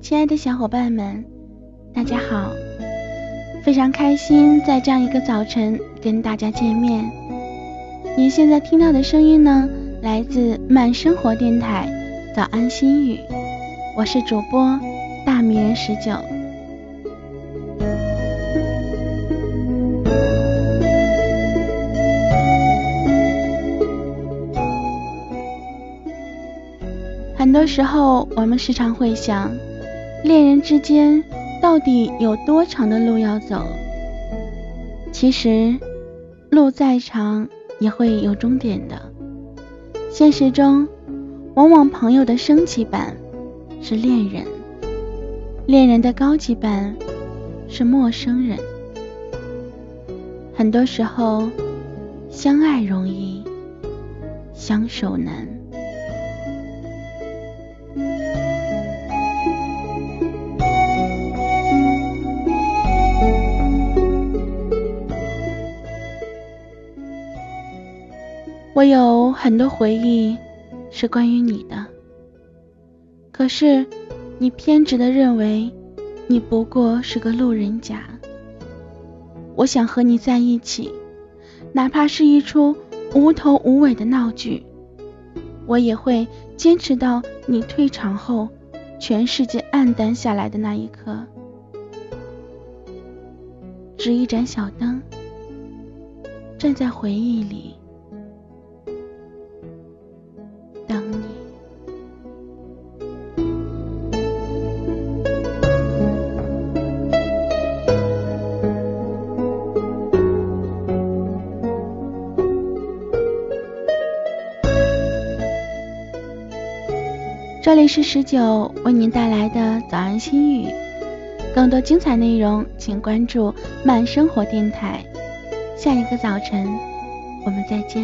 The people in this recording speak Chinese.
亲爱的小伙伴们，大家好！非常开心在这样一个早晨跟大家见面。您现在听到的声音呢，来自慢生活电台早安心语，我是主播大迷人十九。很多时候，我们时常会想，恋人之间到底有多长的路要走？其实，路再长也会有终点的。现实中，往往朋友的升级版是恋人，恋人的高级版是陌生人。很多时候，相爱容易，相守难。我有很多回忆是关于你的，可是你偏执的认为你不过是个路人甲。我想和你在一起，哪怕是一出无头无尾的闹剧，我也会坚持到你退场后，全世界暗淡下来的那一刻。只一盏小灯，站在回忆里。这里是十九为您带来的早安心语，更多精彩内容请关注慢生活电台。下一个早晨，我们再见。